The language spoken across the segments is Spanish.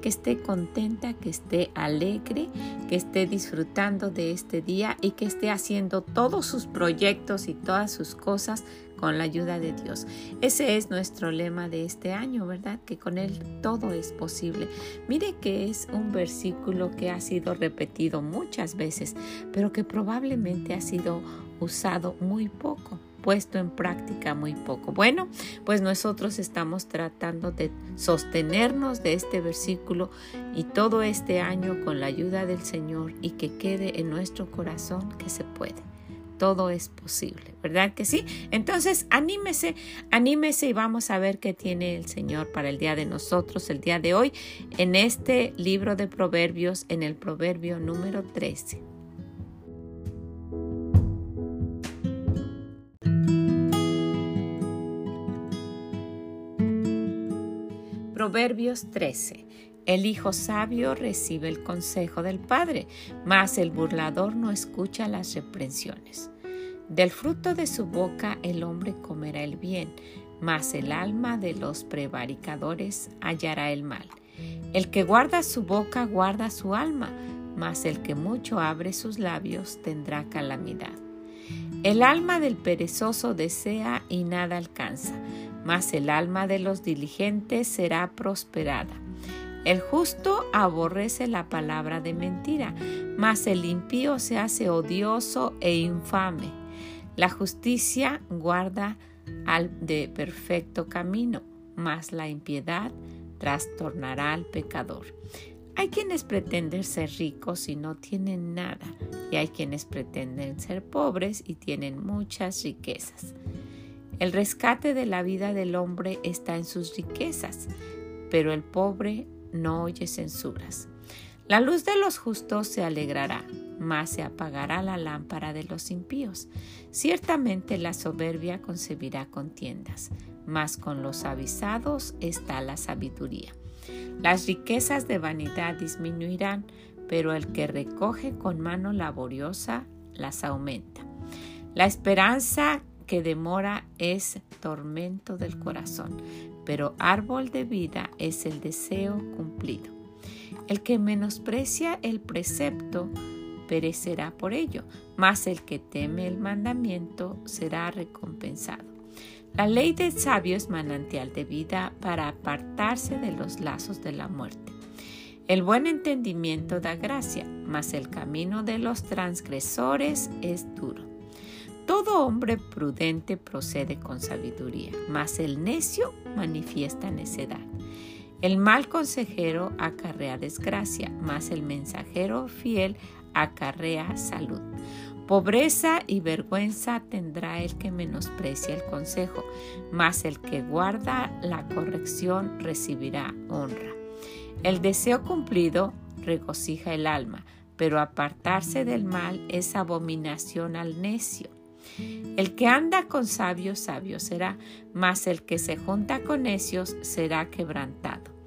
que esté contenta, que esté alegre, que esté disfrutando de este día y que esté haciendo todos sus proyectos y todas sus cosas con la ayuda de Dios. Ese es nuestro lema de este año, ¿verdad? Que con Él todo es posible. Mire que es un versículo que ha sido repetido muchas veces, pero que probablemente ha sido usado muy poco puesto en práctica muy poco. Bueno, pues nosotros estamos tratando de sostenernos de este versículo y todo este año con la ayuda del Señor y que quede en nuestro corazón que se puede. Todo es posible, ¿verdad que sí? Entonces, anímese, anímese y vamos a ver qué tiene el Señor para el día de nosotros, el día de hoy, en este libro de Proverbios, en el Proverbio número 13. Proverbios 13. El hijo sabio recibe el consejo del padre, mas el burlador no escucha las reprensiones. Del fruto de su boca el hombre comerá el bien, mas el alma de los prevaricadores hallará el mal. El que guarda su boca guarda su alma, mas el que mucho abre sus labios tendrá calamidad. El alma del perezoso desea y nada alcanza, mas el alma de los diligentes será prosperada. El justo aborrece la palabra de mentira, mas el impío se hace odioso e infame. La justicia guarda al de perfecto camino, mas la impiedad trastornará al pecador. Hay quienes pretenden ser ricos y no tienen nada, y hay quienes pretenden ser pobres y tienen muchas riquezas. El rescate de la vida del hombre está en sus riquezas, pero el pobre no oye censuras. La luz de los justos se alegrará, mas se apagará la lámpara de los impíos. Ciertamente la soberbia concebirá contiendas, mas con los avisados está la sabiduría. Las riquezas de vanidad disminuirán, pero el que recoge con mano laboriosa las aumenta. La esperanza que demora es tormento del corazón, pero árbol de vida es el deseo cumplido. El que menosprecia el precepto perecerá por ello, mas el que teme el mandamiento será recompensado. La ley del sabio es manantial de vida para apartarse de los lazos de la muerte. El buen entendimiento da gracia, mas el camino de los transgresores es duro. Todo hombre prudente procede con sabiduría, mas el necio manifiesta necedad. El mal consejero acarrea desgracia, mas el mensajero fiel acarrea salud. Pobreza y vergüenza tendrá el que menosprecia el consejo, mas el que guarda la corrección recibirá honra. El deseo cumplido regocija el alma, pero apartarse del mal es abominación al necio. El que anda con sabios, sabio será, mas el que se junta con necios será quebrantado.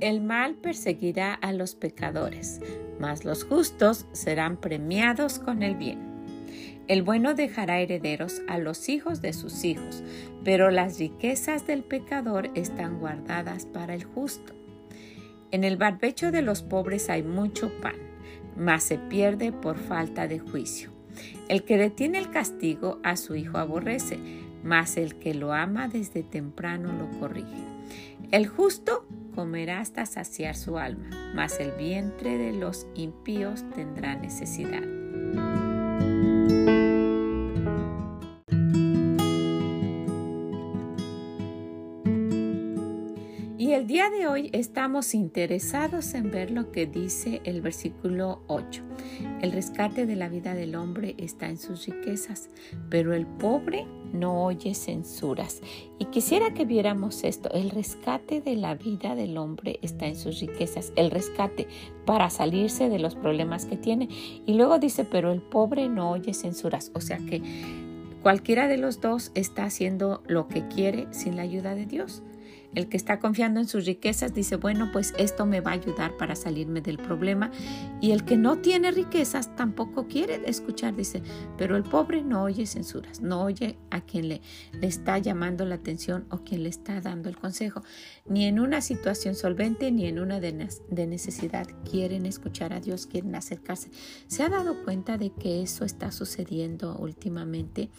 El mal perseguirá a los pecadores, mas los justos serán premiados con el bien. El bueno dejará herederos a los hijos de sus hijos, pero las riquezas del pecador están guardadas para el justo. En el barbecho de los pobres hay mucho pan, mas se pierde por falta de juicio. El que detiene el castigo a su hijo aborrece, mas el que lo ama desde temprano lo corrige. El justo comerá hasta saciar su alma, mas el vientre de los impíos tendrá necesidad. Y el día de hoy estamos interesados en ver lo que dice el versículo 8. El rescate de la vida del hombre está en sus riquezas, pero el pobre no oye censuras. Y quisiera que viéramos esto. El rescate de la vida del hombre está en sus riquezas. El rescate para salirse de los problemas que tiene. Y luego dice, pero el pobre no oye censuras. O sea que cualquiera de los dos está haciendo lo que quiere sin la ayuda de Dios. El que está confiando en sus riquezas dice, bueno, pues esto me va a ayudar para salirme del problema. Y el que no tiene riquezas tampoco quiere escuchar, dice, pero el pobre no oye censuras, no oye a quien le, le está llamando la atención o quien le está dando el consejo. Ni en una situación solvente ni en una de, de necesidad quieren escuchar a Dios, quieren acercarse. ¿Se ha dado cuenta de que eso está sucediendo últimamente?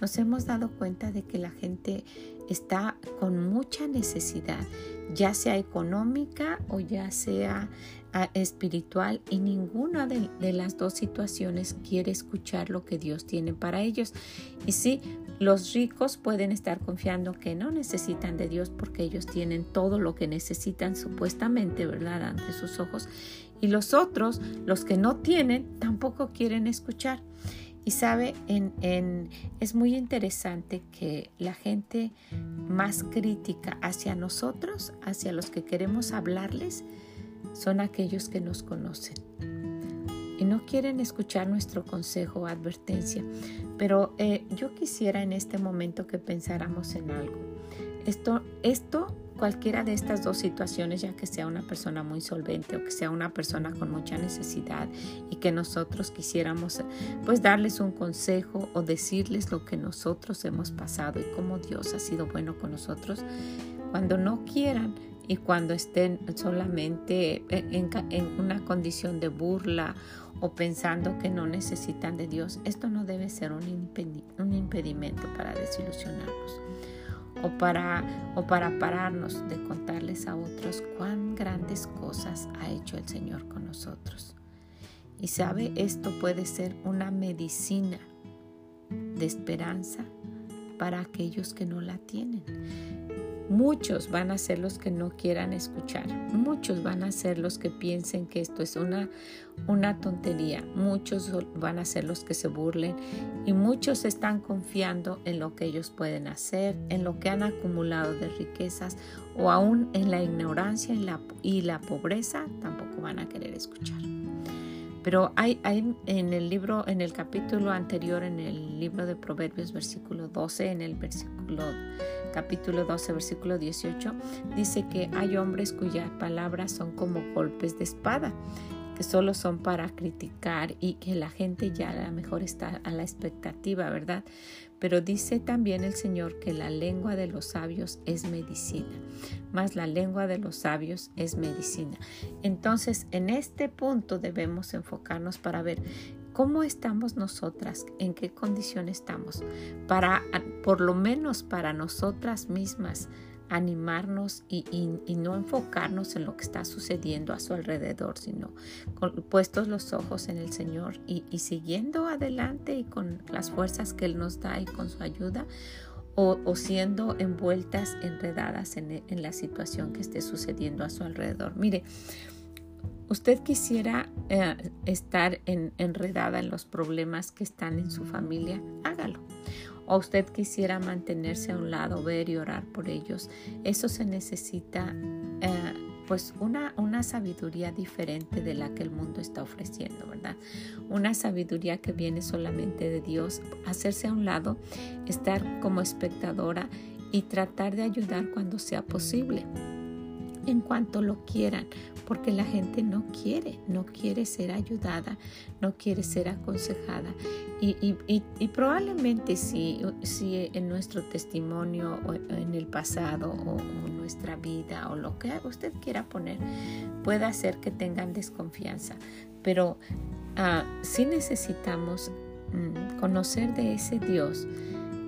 Nos hemos dado cuenta de que la gente está con mucha necesidad, ya sea económica o ya sea ah, espiritual y ninguna de, las dos situaciones quiere escuchar lo que Dios tiene para ellos. Y sí, los ricos pueden estar confiando que no necesitan de Dios porque ellos tienen todo lo que necesitan supuestamente, ¿verdad?, ante sus ojos. Y los otros, los que no tienen, tampoco quieren escuchar. Y sabe, es muy interesante que la gente más crítica hacia nosotros, hacia los que queremos hablarles, son aquellos que nos conocen. Y no quieren escuchar nuestro consejo o advertencia. Pero eh, yo quisiera en este momento que pensáramos en algo. Esto, esto cualquiera de estas dos situaciones, ya que sea una persona muy solvente o que sea una persona con mucha necesidad y que nosotros quisiéramos pues darles un consejo o decirles lo que nosotros hemos pasado y cómo Dios ha sido bueno con nosotros, cuando no quieran y cuando estén solamente en, en una condición de burla o pensando que no necesitan de Dios, esto no debe ser un, impedimento para desilusionarnos o para, o para pararnos de contarles a otros cuán grandes cosas ha hecho el Señor con nosotros. Y sabe, esto puede ser una medicina de esperanza para aquellos que no la tienen. Muchos van a ser los que no quieran escuchar. Muchos van a ser los que piensen que esto es una, una tontería. Muchos van a ser los que se burlen y muchos están confiando en lo que ellos pueden hacer, en lo que han acumulado de riquezas o aún en la ignorancia y la, y la pobreza tampoco van a querer escuchar. Pero hay, hay, en el libro, en el capítulo anterior, en el libro de Proverbios, versículo 12, en el versículo capítulo 12, versículo 18, dice que hay hombres cuyas palabras son como golpes de espada, que solo son para criticar y que la gente ya a lo mejor está a la expectativa, ¿verdad? Pero dice también el Señor que la lengua de los sabios es medicina, más la lengua de los sabios es medicina. Entonces, en este punto debemos enfocarnos para ver cómo estamos nosotras, en qué condición estamos, para por lo menos para nosotras mismas animarnos y, no enfocarnos en lo que está sucediendo a su alrededor, sino puestos los ojos en el Señor y, siguiendo adelante y con las fuerzas que Él nos da y con su ayuda, o, siendo envueltas, enredadas en, en la situación que esté sucediendo a su alrededor. Mire, usted quisiera eh, estar enredada en los problemas que están en su familia, hágalo. O usted quisiera mantenerse a un lado, ver y orar por ellos. Eso se necesita eh, pues una, una sabiduría diferente de la que el mundo está ofreciendo, ¿verdad? Una sabiduría que viene solamente de Dios, hacerse a un lado, estar como espectadora y tratar de ayudar cuando sea posible en cuanto lo quieran, porque la gente no quiere, no quiere ser ayudada, no quiere ser aconsejada. Y, probablemente si, si en nuestro testimonio o en el pasado o, nuestra vida o lo que usted quiera poner pueda hacer que tengan desconfianza, pero uh, sí necesitamos mm, conocer de ese Dios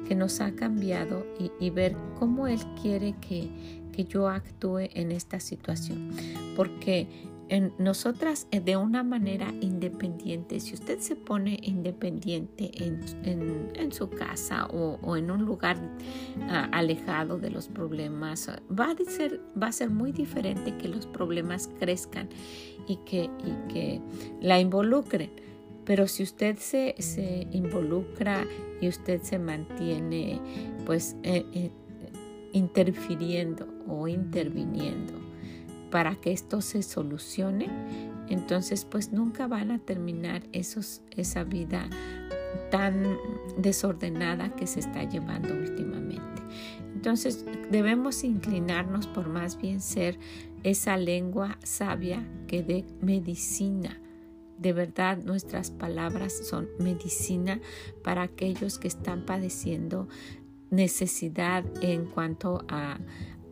que nos ha cambiado y ver cómo Él quiere que que yo actúe en esta situación. Porque en nosotras eh, de una manera independiente. Si usted se pone independiente en, su casa o, en un lugar ah, alejado de los problemas, va a, ser, va a ser muy diferente que los problemas crezcan y que, y que la involucren. Pero si usted se, se involucra y usted se mantiene pues eh, eh, interfiriendo o interviniendo para que esto se solucione, entonces pues nunca van a terminar esos, esa vida tan desordenada que se está llevando últimamente. Entonces debemos inclinarnos por más bien ser esa lengua sabia que dé medicina. De verdad nuestras palabras son medicina para aquellos que están padeciendo necesidad en cuanto a,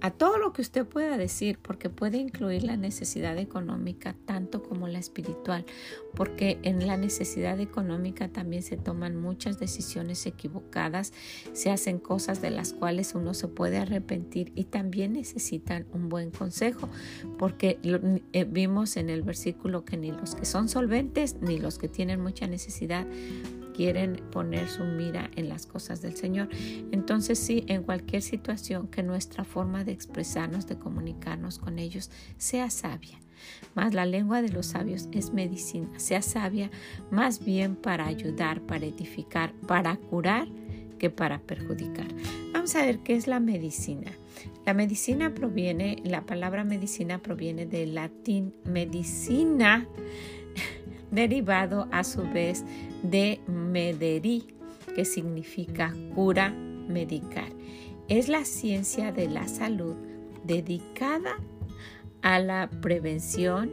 a todo lo que usted pueda decir, porque puede incluir la necesidad económica tanto como la espiritual, porque en la necesidad económica también se toman muchas decisiones equivocadas, se hacen cosas de las cuales uno se puede arrepentir y también necesitan un buen consejo, porque eh, vimos en el versículo que ni los que son solventes ni los que tienen mucha necesidad quieren poner su mira en las cosas del Señor. Entonces sí, en cualquier situación que nuestra forma de expresarnos, de comunicarnos con ellos sea sabia. Más la lengua de los sabios es medicina, sea sabia más bien para ayudar, para edificar, para curar que para perjudicar. Vamos a ver qué es la medicina. La medicina proviene, la palabra medicina proviene del latín medicina, derivado a su vez de Mederi, que significa cura, medicar. Es la ciencia de la salud dedicada a la prevención,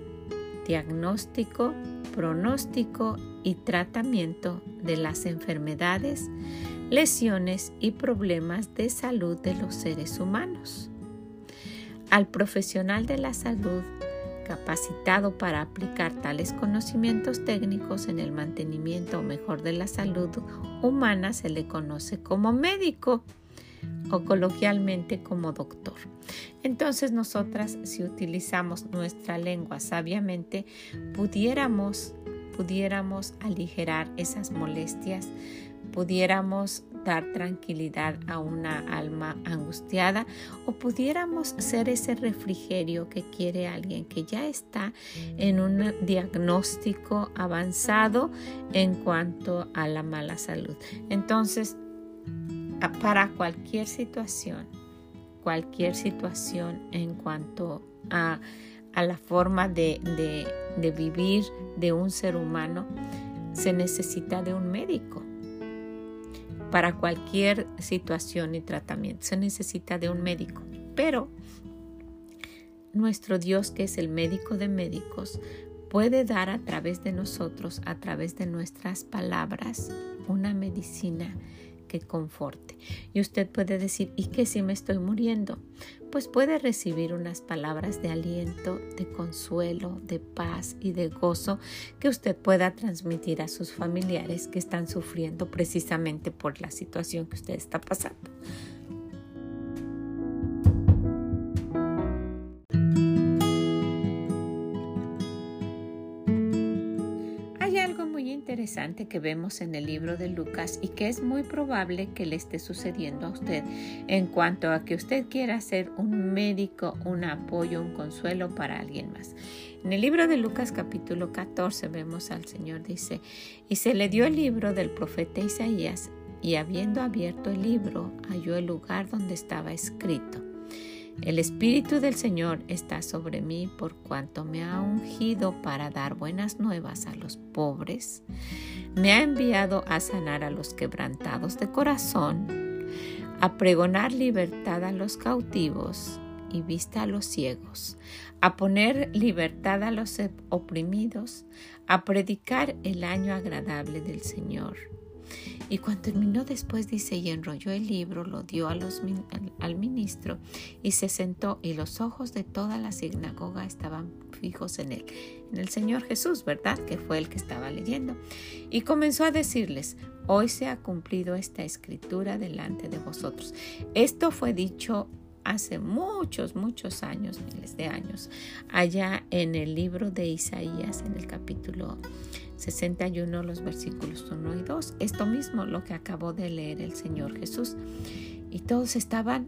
diagnóstico, pronóstico y tratamiento de las enfermedades, lesiones y problemas de salud de los seres humanos. Al profesional de la salud capacitado para aplicar tales conocimientos técnicos en el mantenimiento mejor de la salud humana se le conoce como médico o coloquialmente como doctor. Entonces nosotras si utilizamos nuestra lengua sabiamente pudiéramos pudiéramos aligerar esas molestias, pudiéramos dar tranquilidad a una alma angustiada o pudiéramos ser ese refrigerio que quiere alguien que ya está en un diagnóstico avanzado en cuanto a la mala salud. Entonces, para cualquier situación, cualquier situación en cuanto a, la forma de, de vivir de un ser humano, se necesita de un médico para cualquier situación y tratamiento. Se necesita de un médico. Pero nuestro Dios, que es el médico de médicos, puede dar a través de nosotros, a través de nuestras palabras, una medicina que conforte. Y usted puede decir, ¿y qué si me estoy muriendo? Pues puede recibir unas palabras de aliento, de consuelo, de paz y de gozo que usted pueda transmitir a sus familiares que están sufriendo precisamente por la situación que usted está pasando. Que vemos en el libro de Lucas y que es muy probable que le esté sucediendo a usted en cuanto a que usted quiera ser un médico, un apoyo, un consuelo para alguien más. En el libro de Lucas capítulo 14 vemos al Señor dice, y se le dio el libro del profeta Isaías y habiendo abierto el libro halló el lugar donde estaba escrito el Espíritu del Señor está sobre mí por cuanto me ha ungido para dar buenas nuevas a los pobres. Me ha enviado a sanar a los quebrantados de corazón, a pregonar libertad a los cautivos y vista a los ciegos, a poner libertad a los oprimidos, a predicar el año agradable del Señor y cuando terminó después dice, y enrolló el libro, lo dio los, al, ministro y se sentó y los ojos de toda la sinagoga estaban fijos en él, en el Señor Jesús, ¿verdad? Que fue el que estaba leyendo. Y comenzó a decirles, hoy se ha cumplido esta escritura delante de vosotros. Esto fue dicho hace muchos, muchos años, miles de años, allá en el libro de Isaías, en el capítulo 61, los versículos 1 y 2. Esto mismo lo que acabó de leer el Señor Jesús. Y todos estaban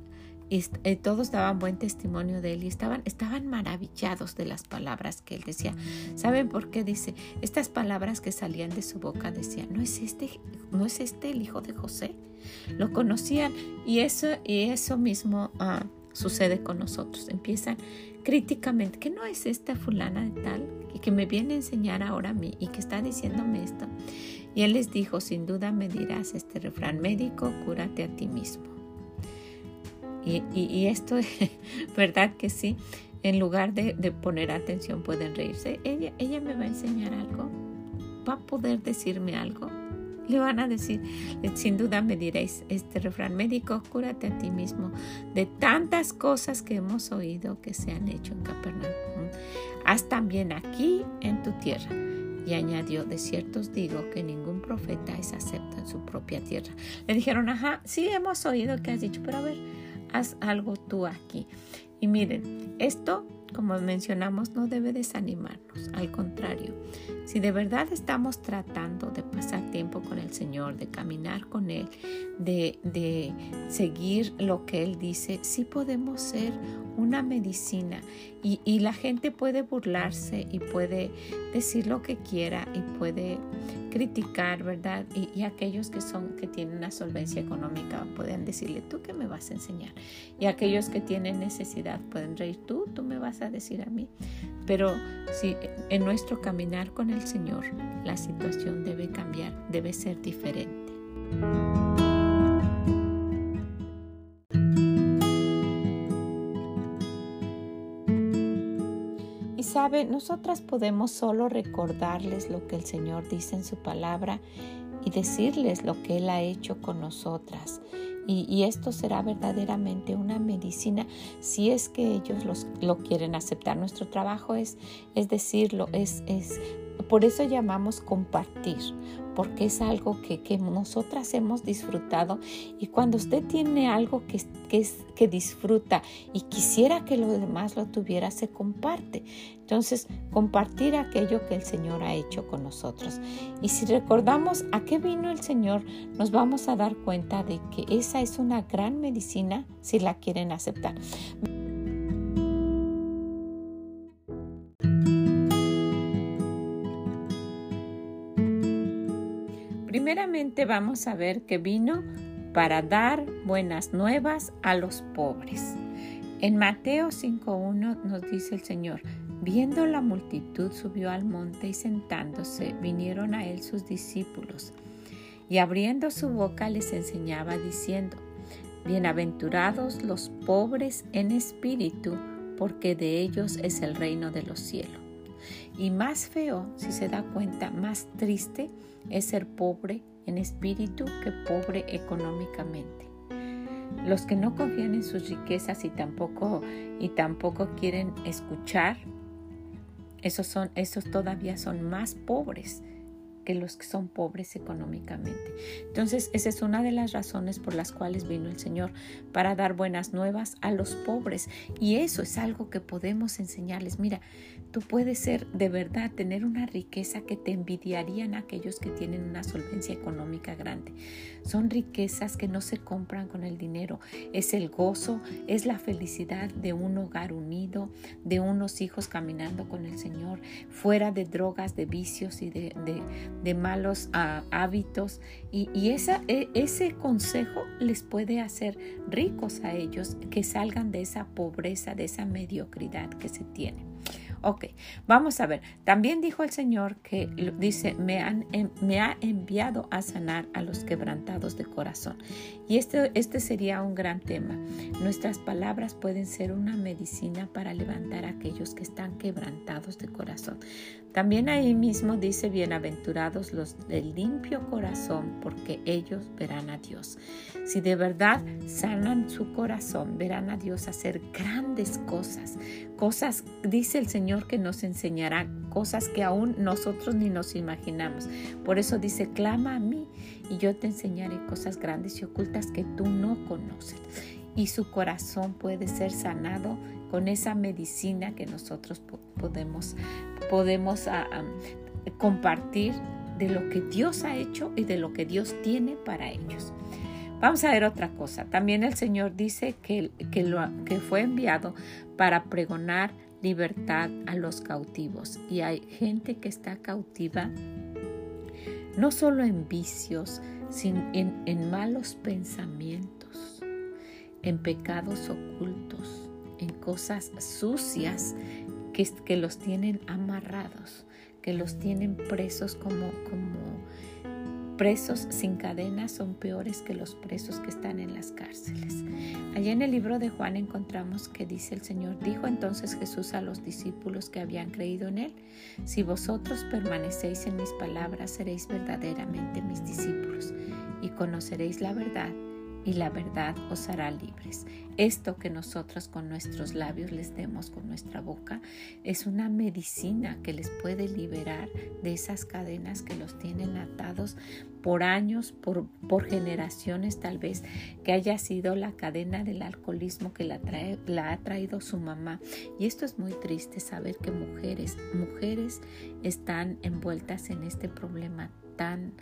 y eh, todos daban buen testimonio de él y estaban, estaban maravillados de las palabras que él decía. ¿Saben por qué dice? Estas palabras que salían de su boca decían, ¿no es este, no es este el hijo de José? Lo conocían y eso, y eso mismo ah, sucede con nosotros. Empiezan críticamente, que no es esta fulana de tal y que me viene a enseñar ahora a mí y que está diciéndome esto. Y él les dijo, sin duda me dirás este refrán médico, cúrate a ti mismo. Y, esto es verdad que sí, en lugar de, poner atención pueden reírse. Ella, ella me va a enseñar algo, va a poder decirme algo. Le van a decir, sin duda me diréis, este refrán médico, cúrate a ti mismo de tantas cosas que hemos oído que se han hecho en Capernaum. Haz también aquí en tu tierra. Y añadió, de cierto os digo que ningún profeta es acepto en su propia tierra. Le dijeron, ajá, sí hemos oído que has dicho, pero a ver, haz algo tú aquí. Y miren, esto, como mencionamos, no debe desanimarnos. Al contrario, si de verdad estamos tratando de pasar tiempo con el Señor, de caminar con Él, de, de seguir lo que Él dice, sí podemos ser una medicina y, la gente puede burlarse y puede decir lo que quiera y puede criticar, ¿verdad? Y, aquellos que son que tienen una solvencia económica pueden decirle, ¿tú qué me vas a enseñar? Y aquellos que tienen necesidad pueden reír, tú, tú me vas a decir a mí. Pero si en nuestro caminar con el Señor la situación debe cambiar, debe ser diferente. sabe, nosotras podemos solo recordarles lo que el Señor dice en su palabra y decirles lo que Él ha hecho con nosotras. Y, esto será verdaderamente una medicina si es que ellos los, lo quieren aceptar. Nuestro trabajo es, es decirlo, es, es, por eso llamamos compartir, porque es algo que, que, nosotras hemos disfrutado y cuando usted tiene algo que, que, que disfruta y quisiera que lo demás lo tuviera, se comparte. Entonces, compartir aquello que el Señor ha hecho con nosotros. Y si recordamos a qué vino el Señor, nos vamos a dar cuenta de que esa es una gran medicina si la quieren aceptar. Primeramente vamos a ver que vino para dar buenas nuevas a los pobres. En Mateo 5.1 nos dice el Señor, viendo la multitud subió al monte y sentándose vinieron a él sus discípulos y abriendo su boca les enseñaba diciendo, Bienaventurados los pobres en espíritu, porque de ellos es el reino de los cielos. Y más feo, si se da cuenta, más triste es ser pobre en espíritu que pobre económicamente. Los que no confían en sus riquezas y tampoco, y tampoco quieren escuchar, esos, son, esos todavía son más pobres que los que son pobres económicamente. Entonces, esa es una de las razones por las cuales vino el Señor, para dar buenas nuevas a los pobres. Y eso es algo que podemos enseñarles. Mira, tú puedes ser de verdad, tener una riqueza que te envidiarían aquellos que tienen una solvencia económica grande. Son riquezas que no se compran con el dinero. Es el gozo, es la felicidad de un hogar unido, de unos hijos caminando con el Señor, fuera de drogas, de vicios y de, malos ah, hábitos y, e, ese consejo les puede hacer ricos a ellos que salgan de esa pobreza, de esa mediocridad que se tiene. Ok, vamos a ver. También dijo el Señor que dice, me, han, me ha enviado a sanar a los quebrantados de corazón. Y este, este sería un gran tema. Nuestras palabras pueden ser una medicina para levantar a aquellos que están quebrantados de corazón. También ahí mismo dice, bienaventurados los de limpio corazón, porque ellos verán a Dios. Si de verdad sanan su corazón, verán a Dios hacer grandes cosas. Cosas, dice el Señor, que nos enseñará cosas que aún nosotros ni nos imaginamos. Por eso dice, clama a mí y yo te enseñaré cosas grandes y ocultas que tú no conoces. y su corazón puede ser sanado con esa medicina que nosotros podemos, podemos ah, ah, compartir de lo que Dios ha hecho y de lo que Dios tiene para ellos. Vamos a ver otra cosa. También el Señor dice que, que, lo, que fue enviado para pregonar libertad a los cautivos. Y hay gente que está cautiva no solo en vicios, sino en, en malos pensamientos, en pecados ocultos, en cosas sucias que, que los tienen amarrados, que los tienen presos como, como presos sin cadenas son peores que los presos que están en las cárceles. Allá en el libro de Juan encontramos que dice el Señor, dijo entonces Jesús a los discípulos que habían creído en Él, si vosotros permanecéis en mis palabras, seréis verdaderamente mis discípulos y conoceréis la verdad y la verdad os hará libres. Esto que nosotros con nuestros labios les demos con nuestra boca es una medicina que les puede liberar de esas cadenas que los tienen atados por años, por, por generaciones tal vez, que haya sido la cadena del alcoholismo que la, trae, la ha traído su mamá. Y esto es muy triste saber que mujeres, mujeres están envueltas en este problema tan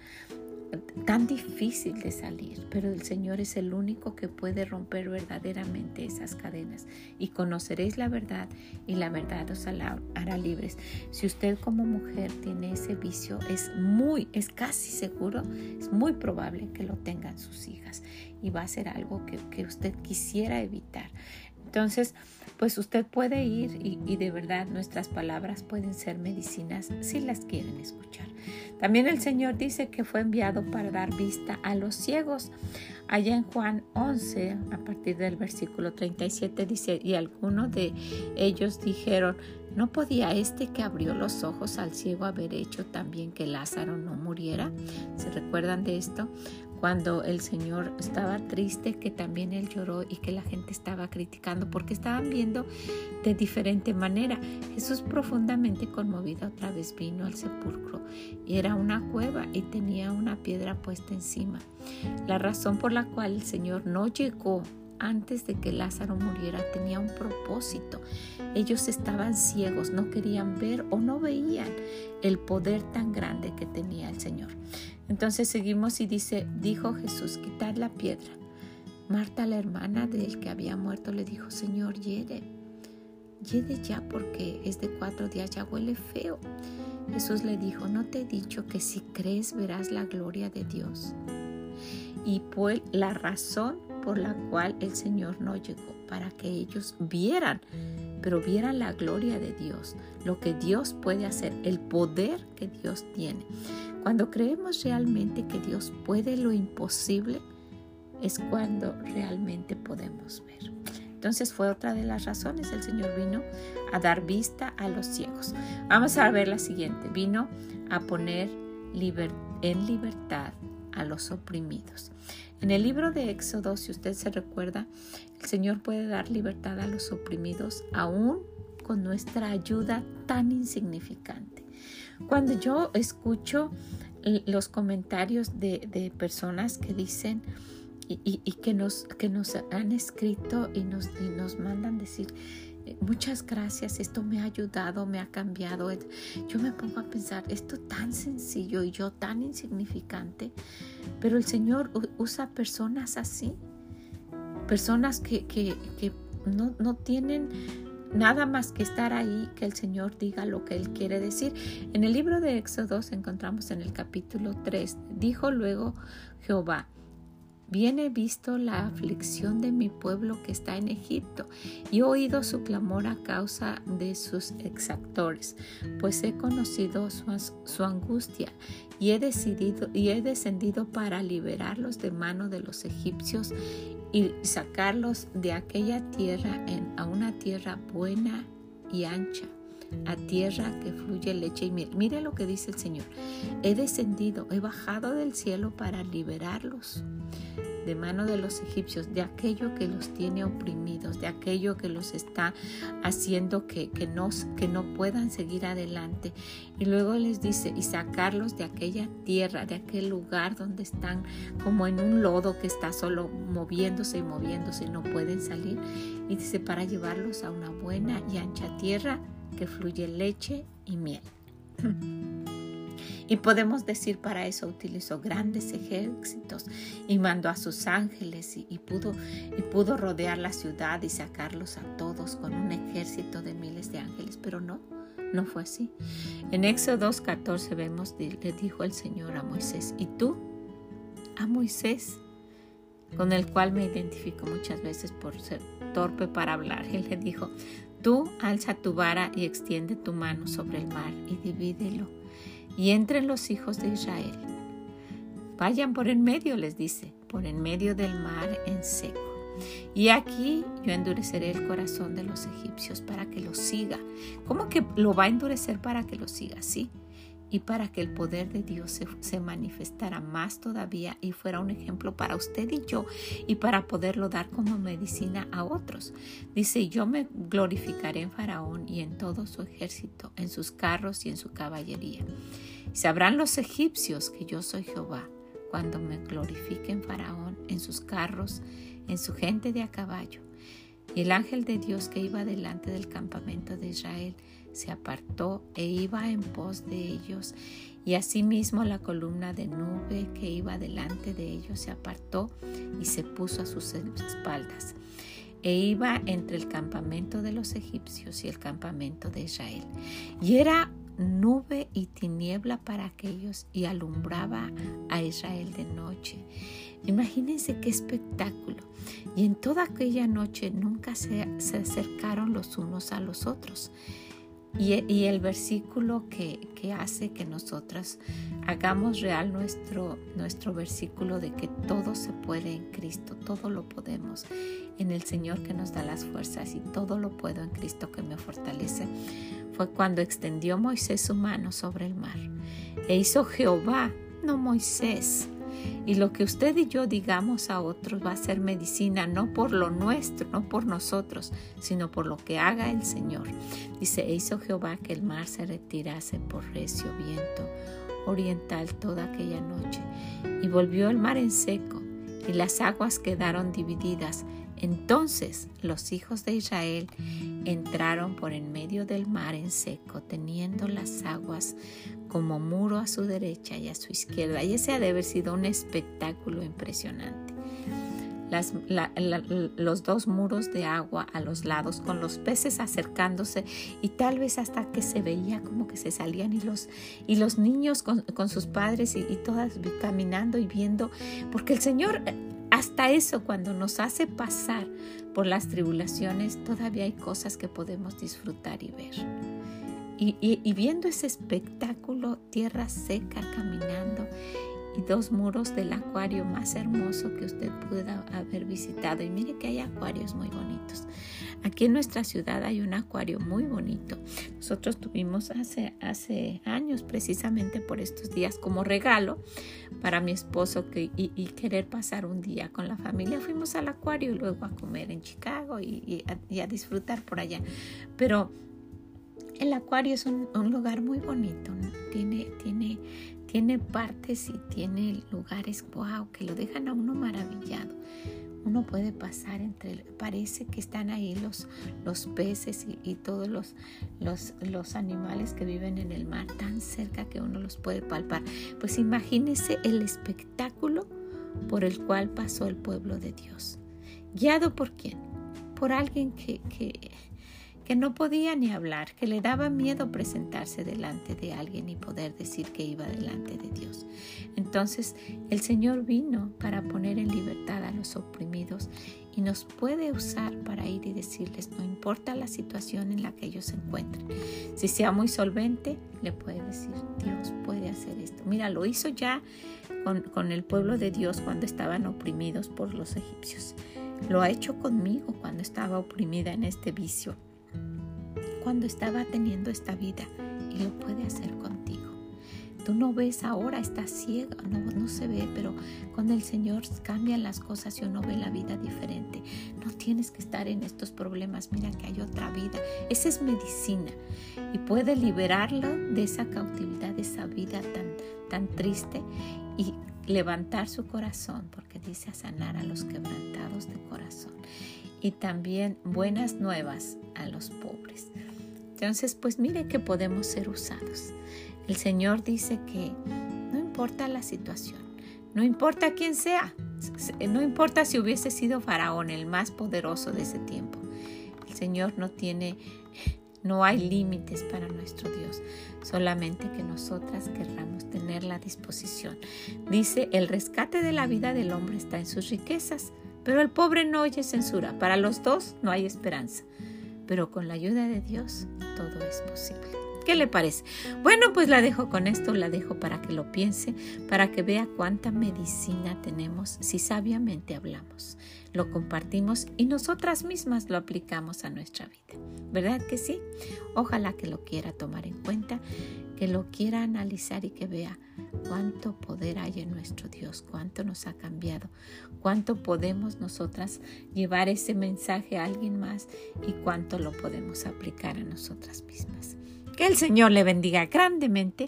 tan difícil de salir, pero el Señor es el único que puede romper verdaderamente esas cadenas y conoceréis la verdad y la verdad os hará libres. Si usted como mujer tiene ese vicio, es muy, es casi seguro, es muy probable que lo tengan sus hijas y va a ser algo que, usted quisiera evitar. Entonces, pues usted puede ir y, de verdad nuestras palabras pueden ser medicinas si las quieren escuchar. También el Señor dice que fue enviado para dar vista a los ciegos. Allá en Juan 11, a partir del versículo 37, dice, y algunos de ellos dijeron, ¿no podía este que abrió los ojos al ciego haber hecho también que Lázaro no muriera? ¿Se recuerdan de esto? Cuando el Señor estaba triste, que también Él lloró y que la gente estaba criticando porque estaban viendo de diferente manera. Jesús profundamente conmovido otra vez vino al sepulcro y era una cueva y tenía una piedra puesta encima. La razón por la cual el Señor no llegó antes de que Lázaro muriera tenía un propósito. Ellos estaban ciegos, no querían ver o no veían el poder tan grande que tenía el Señor. Entonces seguimos y dice, dijo Jesús, quitar la piedra. Marta, la hermana del que había muerto, le dijo, Señor, hiede, hiede ya porque es de cuatro días, ya huele feo. Jesús le dijo, no te he dicho que si crees verás la gloria de Dios. Y fue la razón por la cual el Señor no llegó, para que ellos vieran, pero vieran la gloria de Dios, lo que Dios puede hacer, el poder que Dios tiene. Cuando creemos realmente que Dios puede lo imposible, es cuando realmente podemos ver. Entonces fue otra de las razones. El Señor vino a dar vista a los ciegos. Vamos a ver la siguiente. Vino a poner en libertad a los oprimidos. En el libro de Éxodo, si usted se recuerda, el Señor puede dar libertad a los oprimidos aún con nuestra ayuda tan insignificante. Cuando yo escucho los comentarios de, personas que dicen y, que, nos, que nos han escrito y nos, y nos mandan decir, eh, muchas gracias, esto me ha ayudado, me ha cambiado. Yo me pongo a pensar, esto tan sencillo y yo tan insignificante, pero el Señor usa personas así, personas que, que, que no, no tienen nada más que estar ahí, que el Señor diga lo que Él quiere decir. En el libro de Éxodo encontramos en el capítulo 3, dijo luego Jehová, Bien visto la aflicción de mi pueblo que está en Egipto y he oído su clamor a causa de sus exactores, pues he conocido su, angustia y he, decidido, y he descendido para liberarlos de mano de los egipcios y sacarlos de aquella tierra a una tierra buena y ancha, a tierra que fluye leche y miel. Mire lo que dice el Señor. He descendido, he bajado del cielo para liberarlos de mano de los egipcios, de aquello que los tiene oprimidos, de aquello que los está haciendo que, que, no, que no puedan seguir adelante. Y luego les dice, y sacarlos de aquella tierra, de aquel lugar donde están como en un lodo que está solo moviéndose y moviéndose no pueden salir. Y dice, para llevarlos a una buena y ancha tierra que fluye leche y miel. Y podemos decir para eso utilizó grandes ejércitos y mandó a sus ángeles y, pudo, y pudo rodear la ciudad y sacarlos a todos con un ejército de miles de ángeles, pero no, no fue así. En Éxodo 2.14 vemos, le dijo el Señor a Moisés, ¿y tú? A Moisés, con el cual me identifico muchas veces por ser torpe para hablar. Él le dijo, tú alza tu vara y extiende tu mano sobre el mar y divídelo y entre los hijos de Israel. Vayan por en medio, les dice, por en medio del mar en seco. Y aquí yo endureceré el corazón de los egipcios para que lo siga. ¿Cómo que lo va a endurecer para que lo siga? Sí, y para que el poder de Dios se, manifestara más todavía y fuera un ejemplo para usted y yo y para poderlo dar como medicina a otros. Dice, yo me glorificaré en Faraón y en todo su ejército, en sus carros y en su caballería. sabrán los egipcios que yo soy Jehová cuando me glorifique en Faraón, en sus carros, en su gente de a caballo. Y el ángel de Dios que iba delante del campamento de Israel se apartó e iba en pos de ellos, y asimismo la columna de nube que iba delante de ellos se apartó y se puso a sus espaldas, e iba entre el campamento de los egipcios y el campamento de Israel. Y era nube y tiniebla para aquellos y alumbraba a Israel de noche. Imagínense qué espectáculo. Y en toda aquella noche nunca se, se acercaron los unos a los otros. Y, el versículo que, hace que nosotras hagamos real nuestro, nuestro versículo de que todo se puede en Cristo, todo lo podemos en el Señor que nos da las fuerzas y todo lo puedo en Cristo que me fortalece, fue cuando extendió Moisés su mano sobre el mar e hizo Jehová, no Moisés, y lo que usted y yo digamos a otros va a ser medicina, no por lo nuestro, no por nosotros, sino por lo que haga el Señor. Dice, e hizo Jehová que el mar se retirase por recio viento oriental toda aquella noche, y volvió el mar en seco, y las aguas quedaron divididas. Entonces los hijos de Israel entraron por en medio del mar en seco, teniendo las aguas como muro a su derecha y a su izquierda. Y ese ha de haber sido un espectáculo impresionante. los dos muros de agua a los lados con los peces acercándose y tal vez hasta que se veía como que se salían y los, y los niños con, sus padres y, y todas caminando y viendo, porque el Señor hasta eso cuando nos hace pasar por las tribulaciones todavía hay cosas que podemos disfrutar y ver. Y, viendo ese espectáculo, tierra seca caminando y dos muros del acuario más hermoso que usted pueda haber visitado. Y mire que hay acuarios muy bonitos. Aquí en nuestra ciudad hay un acuario muy bonito. Nosotros tuvimos hace, hace años, precisamente por estos días, como regalo para mi esposo y, querer pasar un día con la familia. Fuimos al acuario y luego a comer en Chicago y, y a disfrutar por allá. Pero el acuario es un, lugar muy bonito, tiene, tiene, tiene partes y tiene lugares, wow, que lo dejan a uno maravillado. Uno puede pasar entre, parece que están ahí los, los peces y, todos los, los, los animales que viven en el mar tan cerca que uno los puede palpar. Pues imagínese el espectáculo por el cual pasó el pueblo de Dios. ¿Guiado por quién? Por alguien que, que que no podía ni hablar, que le daba miedo presentarse delante de alguien y poder decir que iba delante de Dios. Entonces el Señor vino para poner en libertad a los oprimidos y nos puede usar para ir y decirles, no importa la situación en la que ellos se encuentren. Si sea muy solvente, le puede decir, Dios puede hacer esto. Mira, lo hizo ya con, con el pueblo de Dios cuando estaban oprimidos por los egipcios. Lo ha hecho conmigo cuando estaba oprimida en este vicio cuando estaba teniendo esta vida y lo puede hacer contigo. tú no ves ahora, estás ciego, no, no se ve, pero con el Señor cambian las cosas y uno ve la vida diferente. No tienes que estar en estos problemas, mira que hay otra vida. Esa es medicina y puede liberarlo de esa cautividad, de esa vida tan, tan triste y levantar su corazón, porque dice sanar a los quebrantados de corazón. Y también buenas nuevas a los pobres. Entonces, pues mire que podemos ser usados. El Señor dice que no importa la situación, no importa quién sea, no importa si hubiese sido Faraón, el más poderoso de ese tiempo. El Señor no tiene, no hay límites para nuestro Dios, solamente que nosotras querramos tener la disposición. Dice, el rescate de la vida del hombre está en sus riquezas, pero el pobre no oye censura. Para los dos no hay esperanza, pero con la ayuda de Dios todo es posible. ¿Qué le parece? Bueno, pues la dejo con esto, la dejo para que lo piense, para que vea cuánta medicina tenemos si sabiamente hablamos, lo compartimos y nosotras mismas lo aplicamos a nuestra vida. ¿Verdad que sí? Ojalá que lo quiera tomar en cuenta, que lo quiera analizar y que vea cuánto poder hay en nuestro Dios, cuánto nos ha cambiado, cuánto podemos nosotras llevar ese mensaje a alguien más y cuánto lo podemos aplicar a nosotras mismas. Que el Señor le bendiga grandemente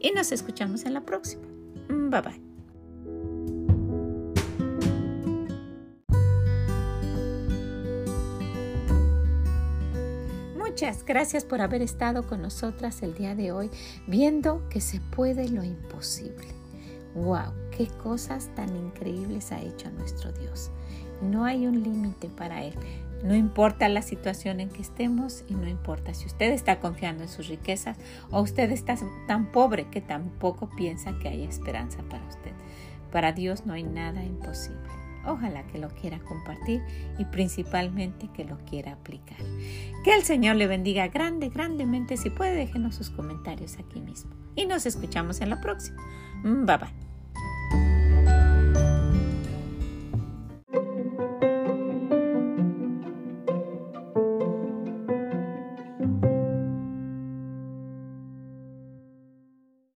y nos escuchamos en la próxima. Bye bye. Muchas gracias por haber estado con nosotras el día de hoy viendo que se puede lo imposible. ¡Wow! ¡Qué cosas tan increíbles ha hecho nuestro Dios! No hay un límite para Él. No importa la situación en que estemos y no importa si usted está confiando en sus riquezas o usted está tan pobre que tampoco piensa que hay esperanza para usted. Para Dios no hay nada imposible. Ojalá que lo quiera compartir y principalmente que lo quiera aplicar. Que el Señor le bendiga grande, grandemente. Si puede, déjenos sus comentarios aquí mismo. Y nos escuchamos en la próxima. Bye bye.